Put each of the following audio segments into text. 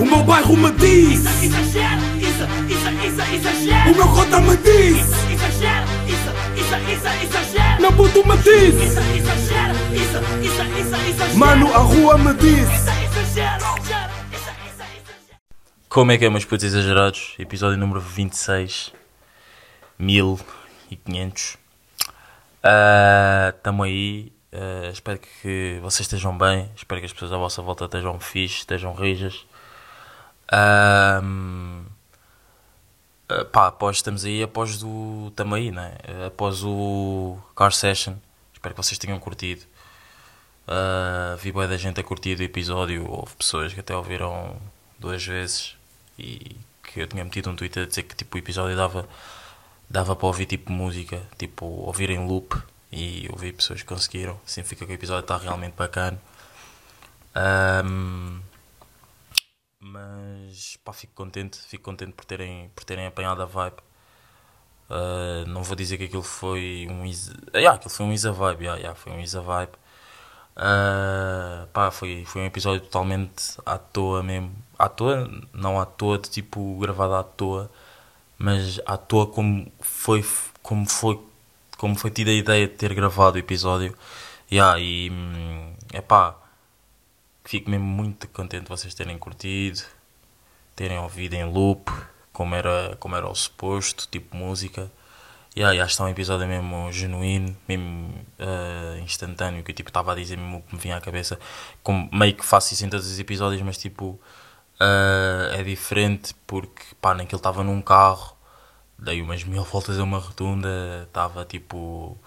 O meu bairro me diz Isso, exagero, isso, isso, isso, exagero. O meu cota me diz Isso, exagero, isso, isso, isso, exagero. Meu puto me diz Isso, exagero, isso, isso, isso, exagero. Mano, a rua me diz Isso, exagero. Como é que é, meus putos exagerados? Episódio número 26 1500 Ah, Tamo aí Ah, Espero que vocês estejam bem Espero que as pessoas à vossa volta estejam fixe Estejam rijas Ah, ah, Pá, após estamos aí Após do... Tamo aí, né? Após o Car Session Espero que vocês tenham curtido Uh, vi boa da gente a curtir o episódio, houve pessoas que até ouviram duas vezes e que eu tinha metido um tweet a dizer que tipo, o episódio dava, dava para ouvir tipo música, tipo ouvir em loop e ouvi pessoas que conseguiram, significa que o episódio está realmente bacana. Um, mas pá, fico contente, fico contente por terem, por terem apanhado a vibe. Uh, não vou dizer que aquilo foi um easy, yeah, aquilo foi um easy vibe, yeah, yeah, foi um easy vibe. Uh, pá, foi, foi um episódio totalmente à toa mesmo. À toa, não à toa, de tipo gravado à toa, mas à toa como foi, como foi, como foi tida a ideia de ter gravado o episódio. Yeah, e é pá, fico mesmo muito contente de vocês terem curtido, terem ouvido em loop, como era, como era o suposto, tipo música. Yeah, yeah, está um episódio mesmo genuíno, mesmo uh, instantâneo, que eu tipo estava a dizer mesmo o que me vinha à cabeça. Como meio que faço isso em todos os episódios, mas tipo uh, é diferente porque pá, naquele estava num carro, dei umas mil voltas a uma rotunda, estava tipo.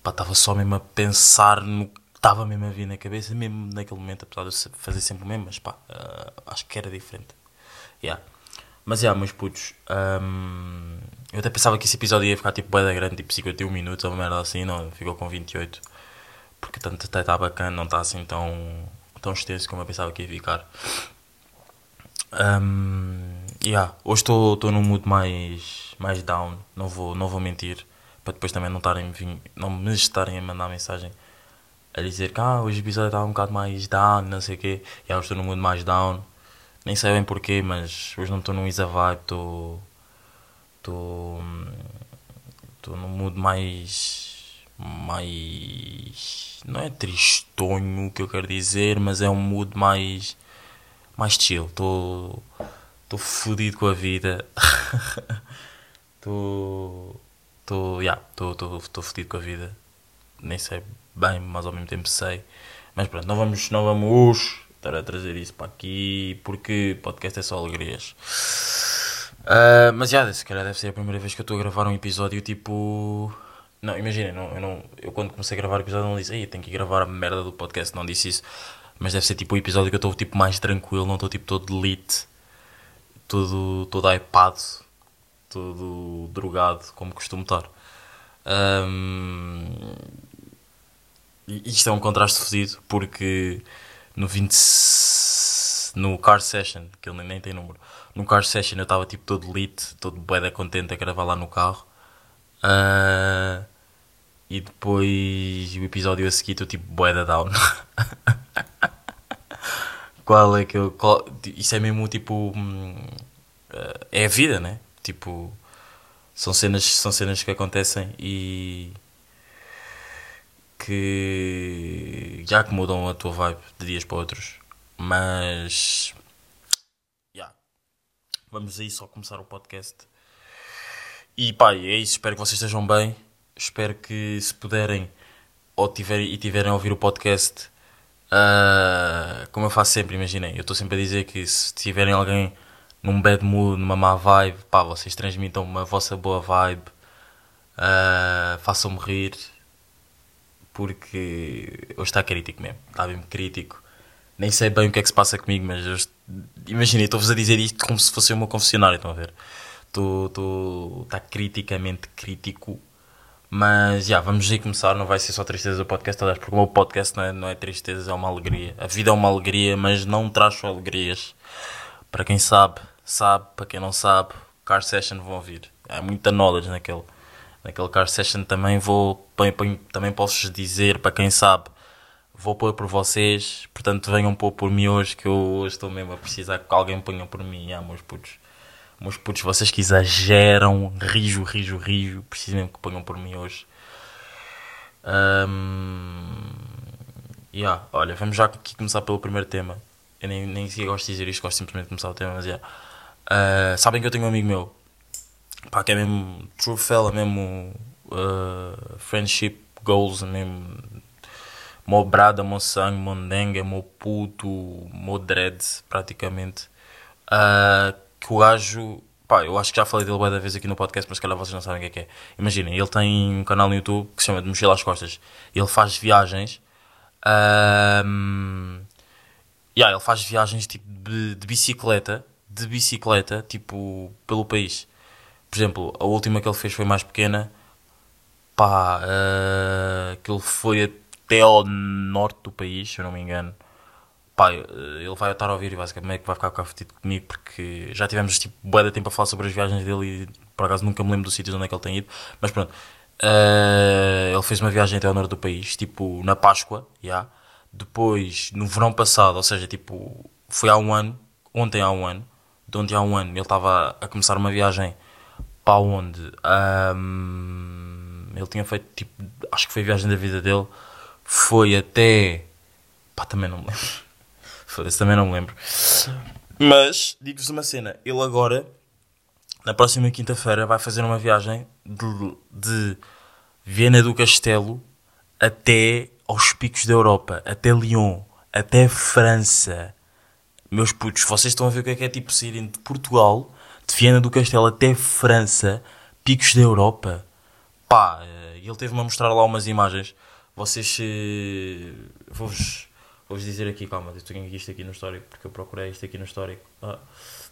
pá, estava só mesmo a pensar no que estava mesmo a vir na cabeça, mesmo naquele momento, apesar de eu fazer sempre o mesmo, mas pá, uh, acho que era diferente. Yeah. Mas é, yeah, meus putos, um, eu até pensava que esse episódio ia ficar tipo bem grande, tipo 51 minutos ou uma merda assim, não, ficou com 28. Porque tanto até está bacana, não está assim tão, tão extenso como eu pensava que ia ficar. Um, yeah, hoje estou num mood mais, mais down, não vou, não vou mentir, para depois também não, tarem, não me estarem a mandar mensagem a dizer que ah, hoje o episódio está um bocado mais down, não sei o quê. Yeah, hoje estou num mood mais down nem sei bem porquê, mas hoje não estou num Isa Vibe, estou. Estou. Estou num mood mais. Mais. Não é tristonho que eu quero dizer, mas é um mood mais. Mais chill. Estou. Estou fodido com a vida. Estou. Estou. Yeah, estou fodido com a vida. Nem sei bem, mas ao mesmo tempo sei. Mas pronto, não vamos. Não vamos estar a trazer isso para aqui porque podcast é só alegrias. Uh, mas já, se calhar deve ser a primeira vez que eu estou a gravar um episódio tipo. Não, imagina, não, eu, não, eu quando comecei a gravar o episódio não disse, ei, tenho que gravar a merda do podcast, não disse isso. Mas deve ser tipo o episódio que eu estou tipo mais tranquilo, não estou tipo todo delete, todo, todo iPad, todo drogado, como costumo estar. Um, isto é um contraste fodido porque no 20 no car session, que ele nem tem número. No car session eu estava tipo todo lit, todo bué contente a gravar lá no carro. Uh, e depois o episódio a seguir estou tipo bué down. qual é que eu. Qual, isso é mesmo tipo. Uh, é a vida, né? Tipo. São cenas, são cenas que acontecem e que já que mudam a tua vibe de dias para outros. Mas yeah. vamos aí só começar o podcast. E pá, é isso. Espero que vocês estejam bem. Espero que se puderem ou tiverem, e tiverem a ouvir o podcast, uh, como eu faço sempre, imaginem, eu estou sempre a dizer que se tiverem alguém num bad mood, numa má vibe, pá, vocês transmitam uma vossa boa vibe, uh, façam-me rir, porque hoje está crítico mesmo, está mesmo crítico. Nem sei bem o que é que se passa comigo, mas imagina, estou-vos a dizer isto como se fosse o meu confessionário, estão a ver? Está criticamente crítico, mas já, vamos aí começar. Não vai ser só tristeza do podcast, aliás, porque o meu podcast não é, não é tristeza, é uma alegria. A vida é uma alegria, mas não traz só alegrias. Para quem sabe, sabe, para quem não sabe, Car Session vão ouvir. Há muita knowledge naquele naquele car session também vou também posso dizer para quem sabe vou pôr por vocês, portanto venham pôr por mim hoje, que eu hoje estou mesmo a precisar que alguém ponha por mim, ah, meus putos. Meus putos, vocês que exageram, rijo, rijo, rijo, preciso mesmo que ponham por mim hoje. Um, yeah, olha, vamos já aqui começar pelo primeiro tema. Eu nem, nem gosto de dizer isto, gosto simplesmente de começar o tema, mas yeah. Uh, sabem que eu tenho um amigo meu, pá, que é mesmo true fella, mesmo uh, friendship goals, mesmo mo brada, mo sangue, mo dengue, mo puto, mo dread, praticamente. Uh, que o gajo, pá, eu acho que já falei dele várias vezes aqui no podcast, mas se calhar vocês não sabem o que é que é. Imaginem, ele tem um canal no YouTube que se chama de Mochila às Costas. Ele faz viagens. Um, yeah, ele faz viagens tipo de, de bicicleta, de bicicleta, tipo, pelo país. Por exemplo, a última que ele fez foi mais pequena. Pá, uh, que ele foi até ao norte do país, se eu não me engano. Pá, ele vai estar a ouvir e basicamente vai ficar cafetido comigo porque já tivemos tipo bué de tempo a falar sobre as viagens dele e por acaso nunca me lembro dos sítios onde é que ele tem ido. Mas pronto, uh, ele fez uma viagem até ao norte do país, tipo na Páscoa, já. Yeah. Depois, no verão passado, ou seja, tipo, foi há um ano, ontem há um ano, de ontem há um ano, ele estava a começar uma viagem para onde? Um, ele tinha feito, tipo, acho que foi a viagem da vida dele, foi até. pá, também não me lembro. Foda-se, também não me lembro. Mas, digo-vos uma cena, ele agora, na próxima quinta-feira, vai fazer uma viagem de, de Viena do Castelo até aos picos da Europa, até Lyon, até França. Meus putos, vocês estão a ver o que é que é tipo saírem de Portugal, de Viena do Castelo até França, picos da Europa. Pá, eh, ele teve-me a mostrar lá umas imagens. Vocês. Vou-vos vou dizer aqui, calma, eu tenho isto aqui no histórico, porque eu procurei isto aqui no histórico. Ah,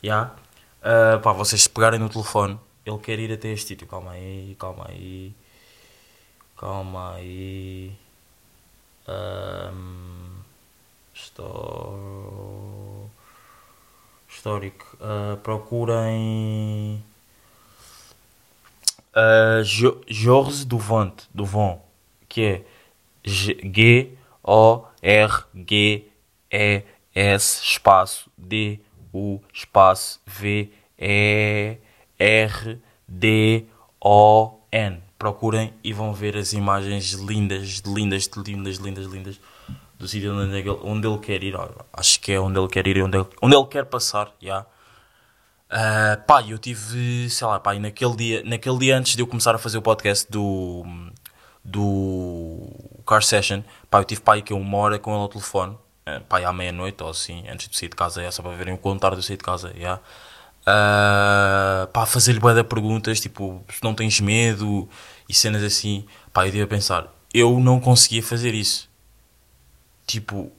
yeah. Uh, pá, vocês se pegarem no telefone, ele quer ir até este sítio. Calma aí, calma aí. Calma aí. Um, estou... Histórico. Uh, procurem. Uh, Jorge Duvant, Duvant, que é G O R G E S espaço D U espaço V E R D O N. Procurem e vão ver as imagens lindas, lindas, lindas, lindas, lindas do sítio onde ele, onde ele quer ir. Acho que é onde ele quer ir e onde ele, onde ele quer passar. Yeah. Uh, pá, eu tive, sei lá, pá, naquele dia, naquele dia antes de eu começar a fazer o podcast do, do Car Session, pá, eu tive pá, que uma hora com ele ao telefone, uh, pá, à meia-noite ou assim, antes de sair de casa, é só para verem o tarde eu saí de casa, yeah. Uh, pá, fazer-lhe de perguntas, tipo, se não tens medo e cenas assim, pá, eu devia pensar, eu não conseguia fazer isso, tipo,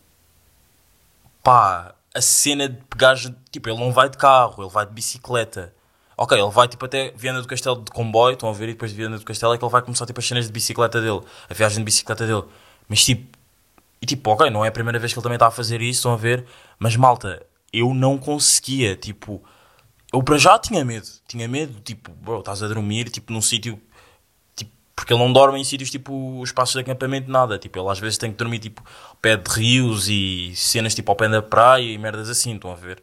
pá, a cena de pegar, tipo, ele não vai de carro, ele vai de bicicleta. Ok, ele vai tipo até Viana do Castelo de comboio, estão a ver, e depois de Viana do Castelo é que ele vai começar tipo as cenas de bicicleta dele, a viagem de bicicleta dele. Mas tipo, e tipo, ok, não é a primeira vez que ele também está a fazer isso, estão a ver, mas malta, eu não conseguia, tipo, eu para já tinha medo, tinha medo, tipo, bro, estás a dormir, tipo, num sítio porque ele não dorme em sítios tipo espaços de acampamento, nada. Tipo, ele às vezes tem que dormir tipo ao pé de rios e cenas tipo ao pé da praia e merdas assim, estão a ver?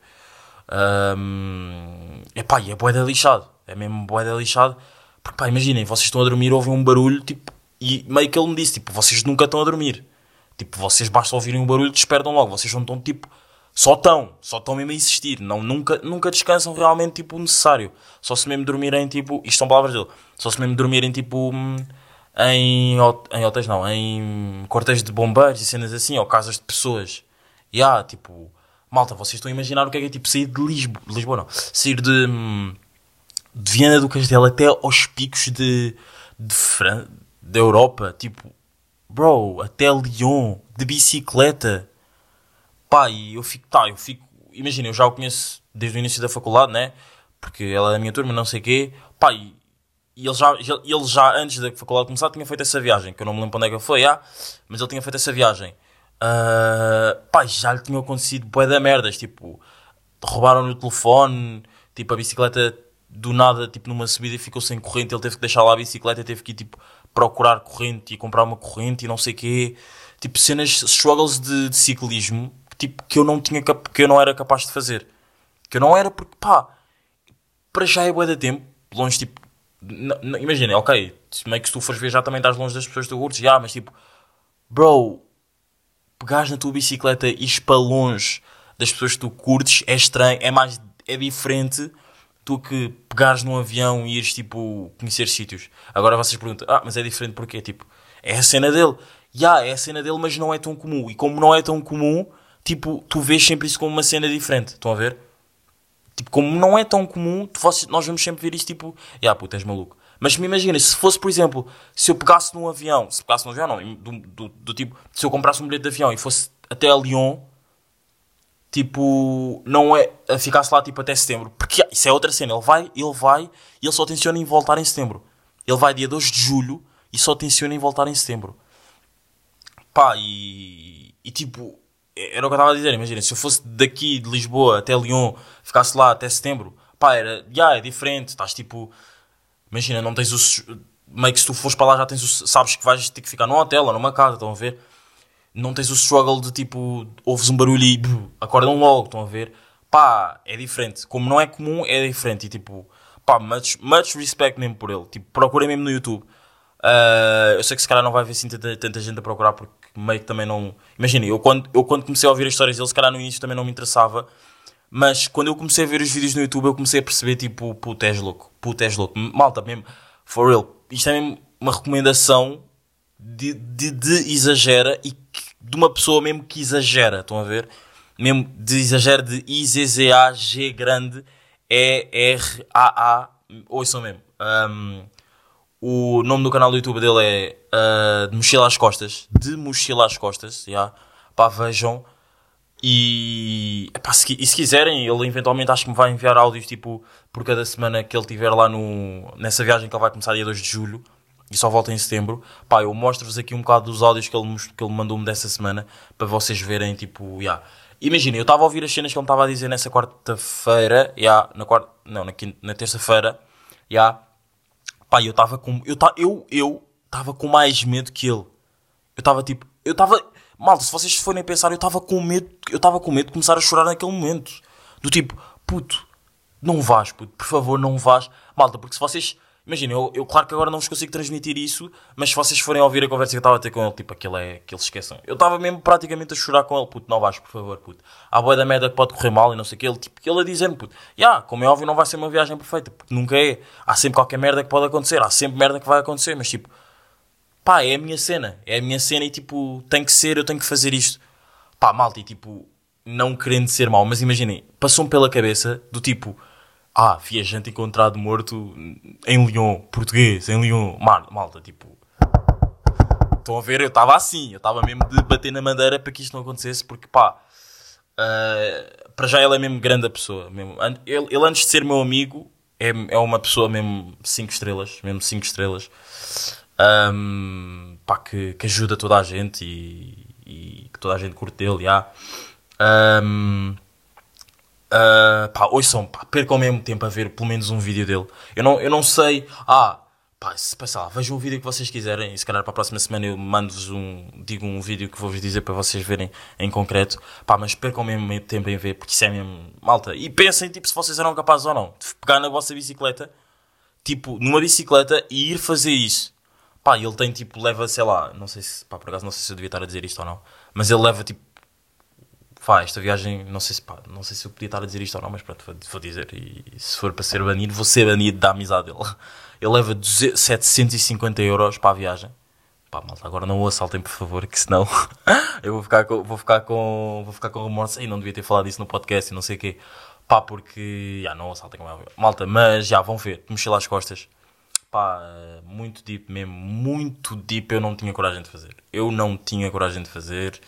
Um, epá, e é boeda lixado. É mesmo boeda lixado. Porque pá, imaginem, vocês estão a dormir, ouvem um barulho tipo, e meio que ele me disse: tipo, vocês nunca estão a dormir. Tipo, vocês basta ouvirem um barulho despertam logo. Vocês não estão tipo só estão, só estão mesmo a insistir, não, nunca, nunca descansam realmente tipo necessário. Só se mesmo dormirem tipo, isto são palavras dele, só se mesmo dormirem tipo em, em hotéis não, em quartéis de bombeiros e cenas assim, ou casas de pessoas. E há tipo, malta, vocês estão a imaginar o que é que é tipo sair de Lisboa, Lisboa não, sair de, de Viana do Castelo até aos picos de, de Fran da Europa, tipo, bro, até Lyon, de bicicleta Pá, e eu fico, tá, eu fico, imagina, eu já o conheço desde o início da faculdade, né? Porque ela é da minha turma, não sei o quê. Pá, e, e ele, já, ele já, antes da faculdade começar, tinha feito essa viagem, que eu não me lembro onde é que foi, ah, mas ele tinha feito essa viagem. Uh, pá, já lhe tinha acontecido bué da merdas, tipo, roubaram-lhe o telefone, tipo, a bicicleta do nada, tipo, numa subida ficou sem corrente, ele teve que deixar lá a bicicleta, teve que ir, tipo, procurar corrente e comprar uma corrente e não sei o quê. tipo, cenas, struggles de, de ciclismo, tipo, que eu não tinha, que eu não era capaz de fazer. Que eu não era porque, pá, para já é bué de tempo, longe, tipo, imagina, ok, meio que se tu fores ver já também estás longe das pessoas que tu curtes, já, mas tipo, bro, pegares na tua bicicleta e ires para longe das pessoas que tu curtes é estranho, é mais, é diferente do que pegares num avião e ires, tipo, conhecer sítios. Agora vocês perguntam, ah, mas é diferente porquê? Tipo, é a cena dele. Já, é a cena dele, mas não é tão comum. E como não é tão comum, tipo, tu vês sempre isso como uma cena diferente. Estão a ver? Tipo, como não é tão comum, nós vamos sempre ver isto tipo, ah, puta, és maluco. Mas me imagina, se fosse, por exemplo, se eu pegasse num avião, se pegasse num avião, não, do, do, do tipo, se eu comprasse um bilhete de avião e fosse até a Lyon, tipo, não é, ficasse lá tipo até setembro, porque isso é outra cena, ele vai, ele vai e ele só tenciona em voltar em setembro. Ele vai dia 2 de julho e só tenciona em voltar em setembro. Pá, e, e tipo, era o que eu estava a dizer. Imagina, se eu fosse daqui de Lisboa até Lyon, ficasse lá até setembro, pá, era, já, é diferente. Estás tipo, imagina, não tens o. Meio que se tu fores para lá já tens o. Sabes que vais ter que ficar num hotel ou numa casa, estão a ver? Não tens o struggle de tipo, ouves um barulho e brum, acordam logo, estão a ver? Pá, é diferente. Como não é comum, é diferente. E tipo, pá, much, much respect mesmo por ele. Tipo, procurem mesmo no YouTube. Ah, eu sei que se calhar não vai haver assim tanta, tanta gente a procurar porque meio que também não. Imagina, eu quando, eu quando comecei a ouvir as histórias dele, se calhar no início também não me interessava. Mas quando eu comecei a ver os vídeos no YouTube, eu comecei a perceber tipo, puto, és louco, puto, és louco. Malta, mesmo, for real. Isto é mesmo uma recomendação de, de, de exagera e de uma pessoa mesmo que exagera, estão a ver? Mesmo de exagero de I-Z-Z-A-G grande E-R-A-A, ouçam mesmo. Um, o nome do canal do YouTube dele é uh, De Mochila às Costas. De Mochila às Costas, já. Pá, vejam. E, epá, se, e se quiserem, ele eventualmente acho que me vai enviar áudios tipo por cada semana que ele tiver lá no, nessa viagem que ele vai começar dia 2 de julho e só volta em setembro. Pá, eu mostro-vos aqui um bocado dos áudios que ele, que ele mandou-me dessa semana para vocês verem, tipo, já. Imagina, eu estava a ouvir as cenas que ele estava a dizer nessa quarta-feira, já, na quarta, não, na, quinta- na terça-feira, já. Pá, eu estava com. Eu estava eu, eu tava com mais medo que ele. Eu estava tipo. Eu estava. Malta, se vocês forem pensar, eu estava com medo. Eu estava com medo de começar a chorar naquele momento. Do tipo, puto, não vás, puto, por favor, não vás. Malta, porque se vocês. Imagina, eu, eu claro que agora não vos consigo transmitir isso, mas se vocês forem ouvir a conversa que eu estava a ter com ele, tipo, aquilo é que eles esqueçam. Eu estava mesmo praticamente a chorar com ele, puto, não vais, por favor, puto. Há boia da merda que pode correr mal e não sei o que. Ele, tipo, ele a dizer-me, puto, já, como é óbvio, não vai ser uma viagem perfeita, porque nunca é. Há sempre qualquer merda que pode acontecer, há sempre merda que vai acontecer, mas tipo, pá, é a minha cena, é a minha cena e tipo, tem que ser, eu tenho que fazer isto. Pá, malta, e tipo, não querendo ser mau, mas imaginem, passou-me pela cabeça do tipo, ah, viajante encontrado morto em Lyon, português, em Lyon, malta, tipo. Estão a ver? Eu estava assim, eu estava mesmo de bater na madeira para que isto não acontecesse, porque pá, ah, para já ele é mesmo grande a pessoa. Mesmo. Ele, ele antes de ser meu amigo, é, é uma pessoa mesmo 5 estrelas, mesmo 5 estrelas, Ahm, pá, que, que ajuda toda a gente e, e que toda a gente curte dele, já. Ahm, ah, pá, ouçam, pá, percam mesmo tempo a ver pelo menos um vídeo dele. Eu não, eu não sei, ah, pá, se passar vejam o vídeo que vocês quiserem e se calhar para a próxima semana eu mando-vos um, digo um vídeo que vou-vos dizer para vocês verem em concreto, pá, mas percam mesmo tempo em ver, porque isso é mesmo, malta, e pensem, tipo, se vocês eram capazes ou não, de pegar na vossa bicicleta, tipo, numa bicicleta e ir fazer isso. Pá, ele tem, tipo, leva, sei lá, não sei se, pá, por acaso não sei se eu devia estar a dizer isto ou não, mas ele leva, tipo, Pá, esta viagem, não sei se pá, não sei se eu podia estar a dizer isto ou não, mas pronto, vou, vou dizer. E se for para ser banido, vou ser banido da amizade dele. Ele leva 200 750 euros para a viagem. Pá, malta, agora não o assaltem, por favor, que senão eu vou ficar com, vou ficar com, vou ficar com remorso. Ei, não devia ter falado isso no podcast e não sei o quê. Pá, porque, já, não assaltem é. Malta, mas já, vão ver, mochila às costas. Pá, muito deep mesmo, muito deep eu não tinha coragem de fazer. Eu não tinha coragem de fazer.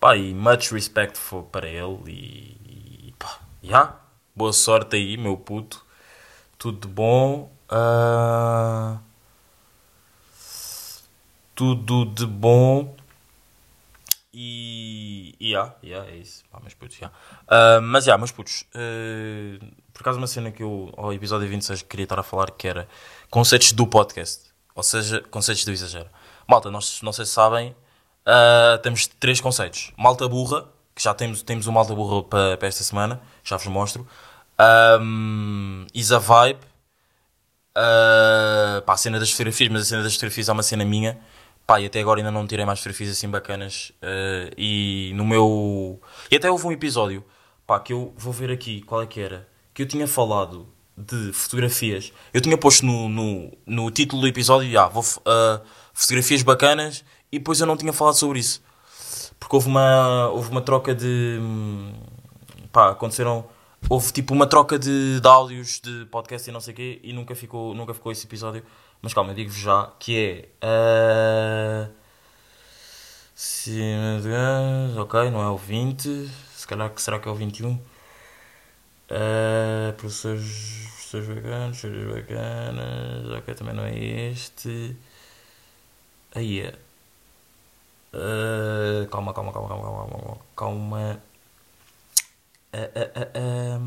Pá, e much respect for, para ele e, e pá, já, boa sorte aí, meu puto. Tudo de bom. ah, tudo de bom. E. E já, já, é isso. Pá, meus putos, já. Ah, mas já, meus putos. ah, por acaso, uma cena que eu, ao episódio 26, queria estar a falar que era conceitos do podcast. Ou seja, conceitos do exagero. Malta, nós, não sei se sabem, ah, temos três conceitos. Malta burra, que já temos, temos o malta burra para, para esta semana, já vos mostro. Um, Isa Vibe, ah, pá, a cena das fotografias, mas a cena das fotografias é uma cena minha. Pá, e até agora ainda não tirei mais fotografias assim bacanas. ah, e no meu. E até houve um episódio, pá, que eu vou ver aqui qual é que era. Que eu tinha falado de fotografias. Eu tinha posto no, no, no título do episódio, ah, vou, ah, fotografias bacanas, e depois eu não tinha falado sobre isso. Porque houve uma, houve uma troca de. hum, Pá, aconteceram. Houve tipo uma troca de, de áudios de podcast e não sei o quê, e nunca ficou, nunca ficou esse episódio. Mas calma, eu digo-vos já que é. ah, gás, ok, não é o 20. Se calhar que será que é o 21? Uh, professores, professores bacanas, professores bacanas, ok, também não é este. Aí é. Uh, calma, calma, calma, calma, calma, calma. Ah, ah, ah, ah.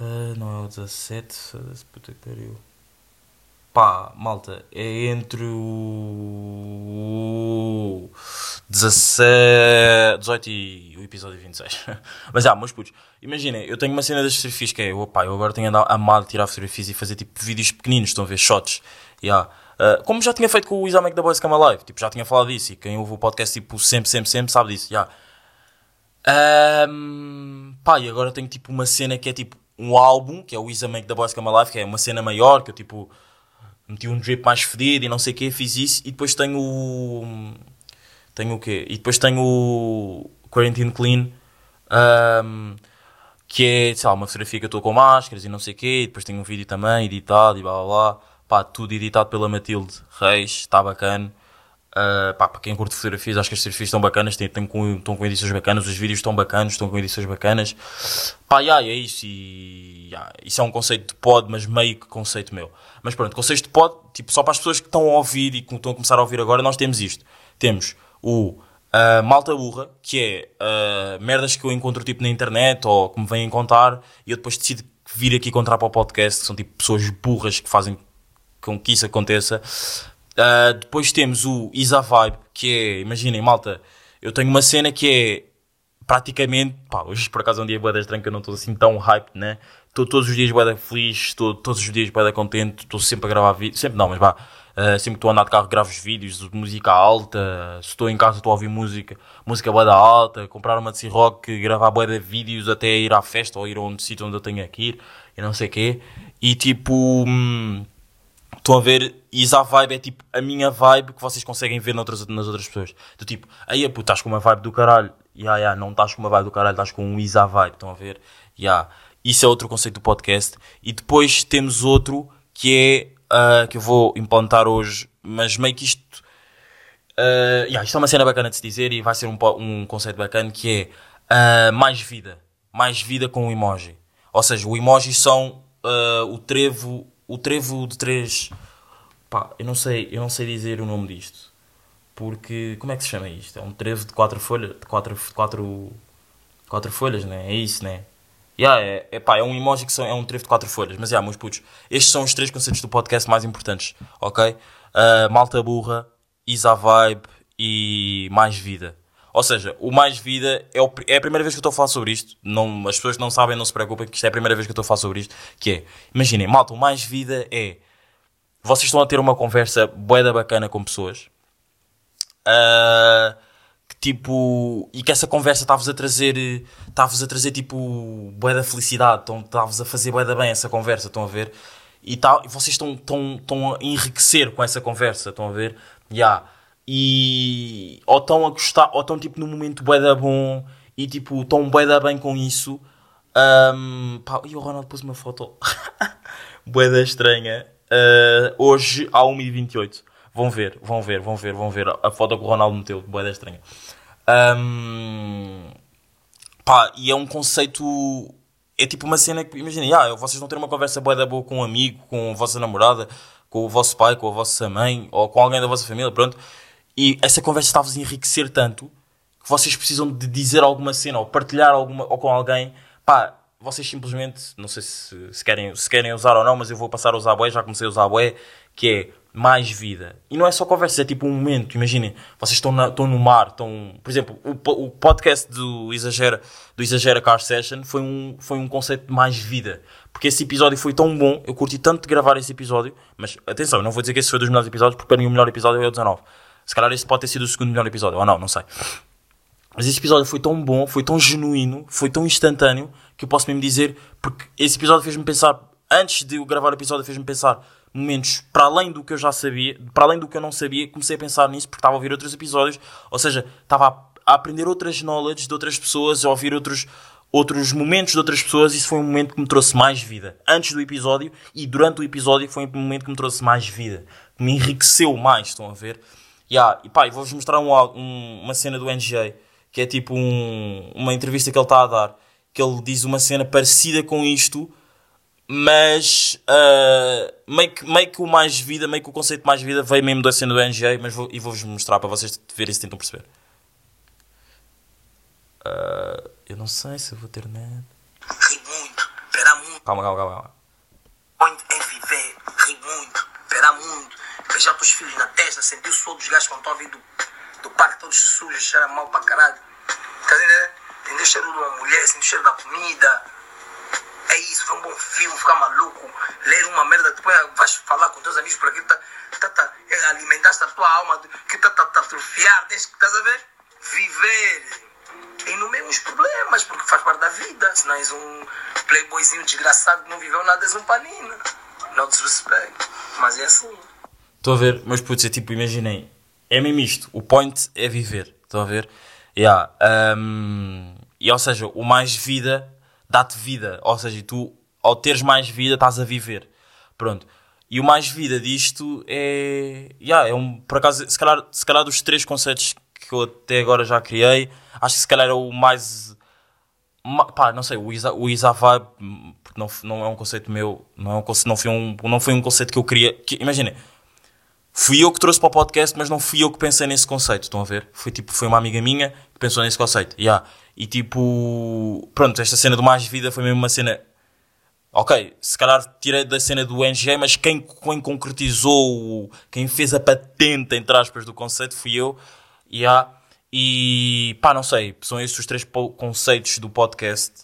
Ah, não é o 17, foda-se, puta que pariu. Pá, malta, é entre o 17, 18 e o episódio 26. Mas já, meus putos, imaginem, eu tenho uma cena das fotografias que é, opá, eu agora tenho andado amado tirar fotografias e fazer tipo vídeos pequeninos, estão a ver, shots. Yeah. Uh, como já tinha feito com o Exame da Boys Cama Live, tipo, já tinha falado disso e quem ouve o podcast tipo sempre, sempre, sempre sabe disso. Yeah. Um, pá, e agora tenho tipo uma cena que é tipo um álbum, que é o Isa Make the Boys Come Alive, que é uma cena maior, que eu tipo meti um drip mais fedido e não sei o que, fiz isso, e depois tenho o. Tenho o quê? E depois tenho o Quarantine Clean, um, que é, sei lá, uma fotografia que eu estou com máscaras e não sei o quê, e depois tenho um vídeo também editado e blá blá blá. Pá, tudo editado pela Matilde Reis, está bacana. Uh, pá, para quem curte fotografias, acho que as fotografias estão bacanas, têm, têm com, estão com edições bacanas, os vídeos estão bacanas, estão com edições bacanas. Pá, yeah, é isso. E, yeah, isso é um conceito de pod, mas meio que conceito meu. Mas pronto, conceito de pod, tipo, só para as pessoas que estão a ouvir e que estão a começar a ouvir agora, nós temos isto. Temos o uh, Malta Burra, que é uh, merdas que eu encontro tipo na internet ou que me vêm contar e eu depois decido vir aqui contar para o podcast, que são tipo pessoas burras que fazem com que isso aconteça. Uh, depois temos o Isa Vibe, que é, imaginem, malta, eu tenho uma cena que é praticamente, pá, hoje por acaso é um dia estranho que eu não estou assim tão hype, né? Estou todos os dias bué da feliz, estou todos os dias bué da contente, estou sempre a gravar vídeos, sempre não, mas vá, uh, sempre que estou a andar de carro gravo os vídeos, de música alta, se estou em casa estou a ouvir música, música bué da alta, comprar uma de rock gravar de vídeos até ir à festa ou ir a um sítio onde eu tenho que ir, e não sei o quê, e tipo... Hum, Estão a ver, e a vibe é tipo a minha vibe que vocês conseguem ver noutras, nas outras pessoas. Do tipo, aí puto, estás com uma vibe do caralho. Ya, yeah, yeah, não estás com uma vibe do caralho, estás com um Isa vibe. Estão a ver? Yeah. Isso é outro conceito do podcast. E depois temos outro que é, uh, que eu vou implantar hoje, mas meio que isto. Uh, yeah, isto é uma cena bacana de se dizer e vai ser um, um conceito bacana que é uh, mais vida. Mais vida com o emoji. Ou seja, o emoji são uh, o trevo o trevo de três. Pá, eu não sei, eu não sei dizer o nome disto. Porque. Como é que se chama isto? É um trevo de quatro folhas. De quatro, quatro, quatro folhas, né? É isso, né? Yeah, é, é, pá, é um emoji que são, é um trevo de quatro folhas. Mas, yeah, meus putos, estes são os três conceitos do podcast mais importantes, ok? Uh, malta burra, Isa Vibe e mais vida. Ou seja, o mais vida é, o, é, a primeira vez que eu estou a falar sobre isto. Não, as pessoas que não sabem, não se preocupem, que isto é a primeira vez que eu estou a falar sobre isto. Que é, imaginem, malta, o mais vida é. Vocês estão a ter uma conversa boeda bacana com pessoas. Uh, que tipo. E que essa conversa está-vos a trazer. Está-vos a trazer tipo. boeda felicidade. Está-vos a fazer boeda bem essa conversa, estão a ver? E, tá, vocês estão, estão, estão a enriquecer com essa conversa, estão a ver? Já. Yeah e ou estão a gostar, ou estão tipo num momento bué da bom e tipo estão bué da bem com isso. Um, pá, e o Ronaldo pôs uma foto bué da estranha uh, hoje à 1h28. Vão ver, vão ver, vão ver, vão ver a foto que o Ronaldo meteu, bué da estranha. Um, pá, e é um conceito é tipo uma cena que, imaginem, ah, vocês vão ter uma conversa boa da boa com um amigo, com a vossa namorada, com o vosso pai, com a vossa mãe, ou com alguém da vossa família, pronto, e essa conversa está-vos a enriquecer tanto que vocês precisam de dizer alguma cena ou partilhar alguma ou com alguém. Pá, vocês simplesmente, não sei se, se, querem, se querem usar ou não, mas eu vou passar a usar a bué, já comecei a usar a bué, que é mais vida. E não é só conversa, é tipo um momento. Imaginem, vocês estão, na- estão no mar, estão. Por exemplo, o, o podcast do Exagera, do Exagera Car Session foi um, foi um conceito de mais vida. Porque esse episódio foi tão bom, eu curti tanto de gravar esse episódio. Mas atenção, não vou dizer que esse foi dos melhores episódios, porque para mim o melhor episódio é o 19. Se calhar esse pode ter sido o segundo melhor episódio, ou não, não sei. Mas esse episódio foi tão bom, foi tão genuíno, foi tão instantâneo, que eu posso mesmo dizer, porque esse episódio fez-me pensar, antes de eu gravar o episódio, fez-me pensar momentos para além do que eu já sabia, para além do que eu não sabia, comecei a pensar nisso porque estava a ouvir outros episódios, ou seja, estava a, aprender outras knowledge de outras pessoas, a ouvir outros, outros momentos de outras pessoas, e isso foi um momento que me trouxe mais vida. Antes do episódio e durante o episódio foi um momento que me trouxe mais vida, que me enriqueceu mais, estão a ver? Yeah, e pá, e vou-vos mostrar um, um- uma cena do NGA, que é tipo um- uma entrevista que ele está a dar, que ele diz uma cena parecida com isto, mas ah, meio, que, meio que o mais vida, meio que o conceito de mais vida veio mesmo da cena do NGA, mas vou, e vou-vos mostrar para vocês verem se tentam perceber. Ah, eu não sei se eu vou ter net. ri muito, verá muito. Calma, calma, calma. Onde é viver, ri muito, verá muito. Beijar teus filhos na testa, sentir o suor dos gajos quando estão a vir do, parque todos sujos, cheira mal para caralho. Tá entendendo? O cheiro de uma mulher, sentir o cheiro da comida. É isso, foi um bom filme, ficar maluco, ler uma merda, depois vais falar com teus amigos por aqui, tá, tá, tá, é, alimentaste a tua alma, que tá, tá, tá atrofiar, desde que estás a ver? Viver. E no meio problemas, porque faz parte da vida. Se não és um playboyzinho desgraçado que não viveu nada, és um panina. Não desrespeito. Mas é assim. Estou a ver, mas putz, é tipo, imaginem, é mesmo isto, o point é viver, estão a ver? Yeah, um, e ou seja, o mais vida dá-te vida, ou seja, tu ao teres mais vida estás a viver, pronto. E o mais vida disto é, yeah, é um, por acaso, se calhar, se calhar dos três conceitos que eu até agora já criei, acho que se calhar é o mais Ma- pá, não sei, o Isa, o Isa Vibe, não, não é um conceito meu, não, é um, não, foi um, não foi um conceito que eu queria. Que, Imaginem, fui eu que trouxe para o podcast, mas não fui eu que pensei nesse conceito, estão a ver? Foi tipo, foi uma amiga minha que pensou nesse conceito, yeah. E tipo, pronto, esta cena do Mais Vida foi mesmo uma cena. Ok, se calhar tirei da cena do NG, mas quem, quem concretizou, quem fez a patente, entre aspas, do conceito fui eu. Yeah. E pá, não sei, são esses os três conceitos do podcast.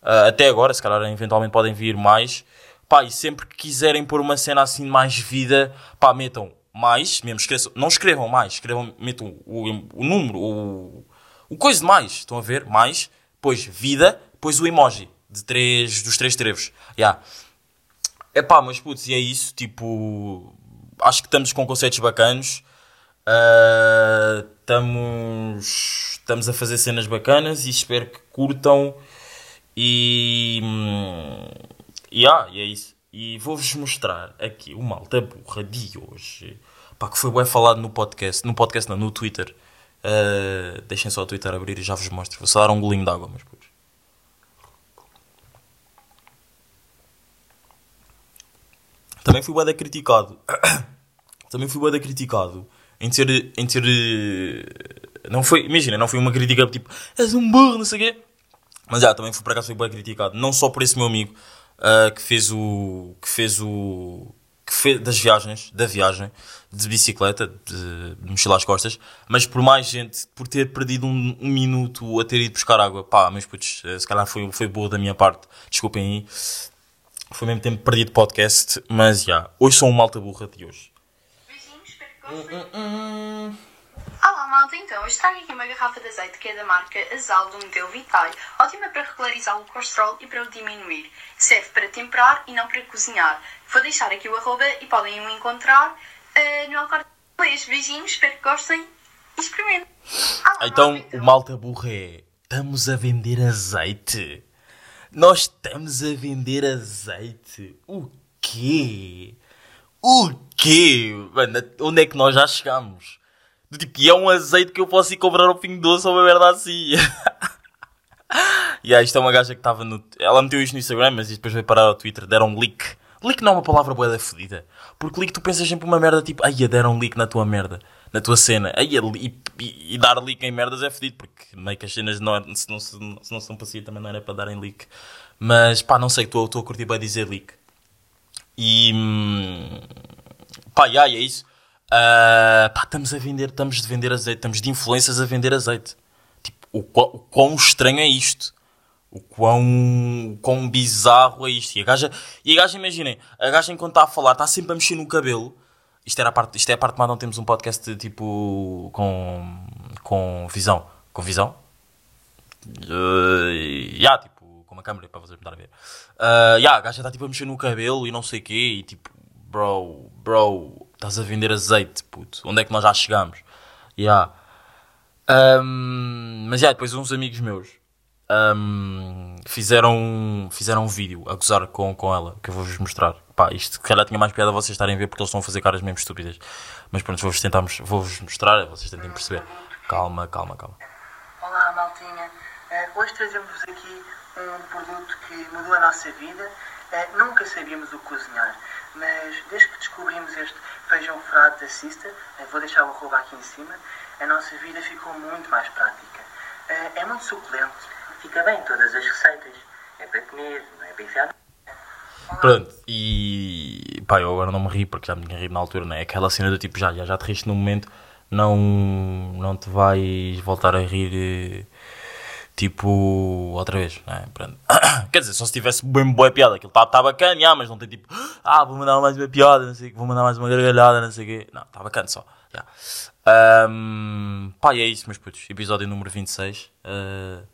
Ah, até agora, se calhar eventualmente podem vir mais. Pá, e sempre que quiserem pôr uma cena assim de mais vida, pá, metam mais, mesmo esqueçam, não escrevam mais, escrevam, metam o, o número, o, o coisa de mais, estão a ver? Mais, depois vida, depois o emoji de três, dos três trevos. Yeah. Pá, mas putz, e é isso, tipo, acho que estamos com conceitos bacanos. Ah, Estamos estamos a fazer cenas bacanas e espero que curtam. E. hum, e ah, e é isso. E vou-vos mostrar aqui o malta burra de hoje. Pá, que foi bem falado no podcast. No podcast não, no Twitter. Ah, deixem só o Twitter abrir e já vos mostro. Vou só dar um golinho de água, mas depois. Também fui bué criticado. Também fui bué criticado em ter, em ter, eh, não foi, imagina, não foi uma crítica tipo, és um burro, não sei o quê. Mas já, também fui por acaso fui bué criticado, não só por esse meu amigo ah, que fez o, que fez o, que fez das viagens, da viagem de bicicleta, de, de mochila às costas, mas por mais gente, por ter perdido um, um minuto a ter ido buscar água. Pá, mas putz, eh, se calhar foi, foi boa da minha parte, desculpem aí. Foi mesmo tempo perdido podcast, mas já, hoje sou um malta burra de hoje. Beijinhos, espero que. Olá malta, então hoje trago aqui uma garrafa de azeite que é da marca Azal do modelo Vitae, ótima para regularizar o colesterol e para o diminuir. Serve para temperar e não para cozinhar. Vou deixar aqui o arroba e podem o encontrar eh, no Alcorte Inglês. Beijinhos, espero que gostem e experimentem. Olá, Então, malta, o malta burra é: estamos a vender azeite. Nós estamos a vender azeite. O quê? O quê? Mano, onde é que nós já chegamos? Do tipo, e é um azeite que eu posso ir comprar ao fim doce ou uma merda assim. e aí, isto é uma gaja que estava no. Ela meteu isto no Instagram, mas depois veio parar ao Twitter. Deram um leak. Leak não é uma palavra boa da fodida. Porque leak tu pensas sempre uma merda tipo, ai, deram leak na tua merda, na tua cena. Ai, e, e, e dar leak em merdas é fodido, porque meio que as cenas não, se, não, se, se não são para também não era para darem leak. Mas pá, não sei, estou a curtir bem dizer leak. E. hum, Pá, e é isso. Ah, pá, estamos a vender, estamos de vender azeite, estamos de influências a vender azeite. Tipo, o, quão, o quão estranho é isto? O quão, o quão bizarro é isto? E a gaja, e a gaja imaginem, a gaja enquanto está a falar, está sempre a mexer no cabelo. Isto, era a parte, isto é a parte mais não temos um podcast tipo com, com visão. Com visão? Uh, yeah, tipo, com uma câmera para vocês me darem a ver. Uh, yeah, a gaja está tipo a mexer no cabelo e não sei o quê. E tipo, bro, bro, estás a vender azeite, puto. Onde é que nós já chegamos? Yeah. Um, mas yeah, depois uns amigos meus um, fizeram, fizeram um vídeo a gozar com, com ela, que eu vou-vos mostrar. Pá, isto se calhar tinha mais piada vocês estarem a ver porque eles estão a fazer caras mesmo estúpidas. Mas pronto, vou-vos tentar vou-vos mostrar, vocês tentem perceber. Calma, calma, calma. Olá, maltinha. Eh, hoje trazemos-vos aqui um produto que mudou a nossa vida. Nunca sabíamos o cozinhar, mas desde que descobrimos este feijão frado da Sister, eh, vou deixar o arroba aqui em cima, a nossa vida ficou muito mais prática. Eh, é muito suculento, fica bem em todas as receitas. É para comer, não é para enfiar. Pronto, e pá, eu agora não me ri porque já me tinha rido na altura, né? Aquela cena do tipo, já, já, já te riste no momento, não, não te vais voltar a rir eh, tipo outra vez, né? Pronto. Quer dizer, só se tivesse bem boa piada, aquilo está tá bacana, já, mas não tem tipo, ah, vou mandar mais uma piada, não sei vou mandar mais uma gargalhada, não sei o quê. Não, está bacana só, já. Um, pá, e é isso, meus putos, episódio número 26. Uh,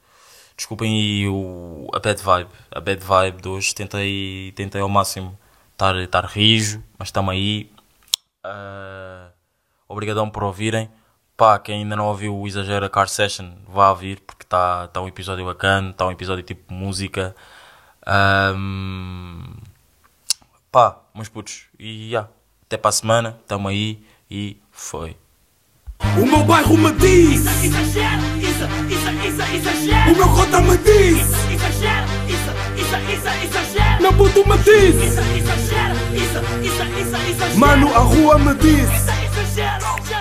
Desculpem aí o, a bad vibe. A bad vibe de hoje. Tentei, tentei ao máximo estar rijo, mas estamos aí. Uh, obrigadão por ouvirem. Pá, quem ainda não ouviu o Exagera Car Session, vá ouvir, porque está tá um episódio bacana, está um episódio tipo música. Um, pá, meus putos. E yeah, até para a semana, estamos aí e foi. O meu bairro me diz, isso, isso, isso, exagera. o meu cota me diz, isso, isso, isso, exagera. meu puto me diz, Isso, exagera, isso, isso, isso, exagera. mano a rua me diz. Isso,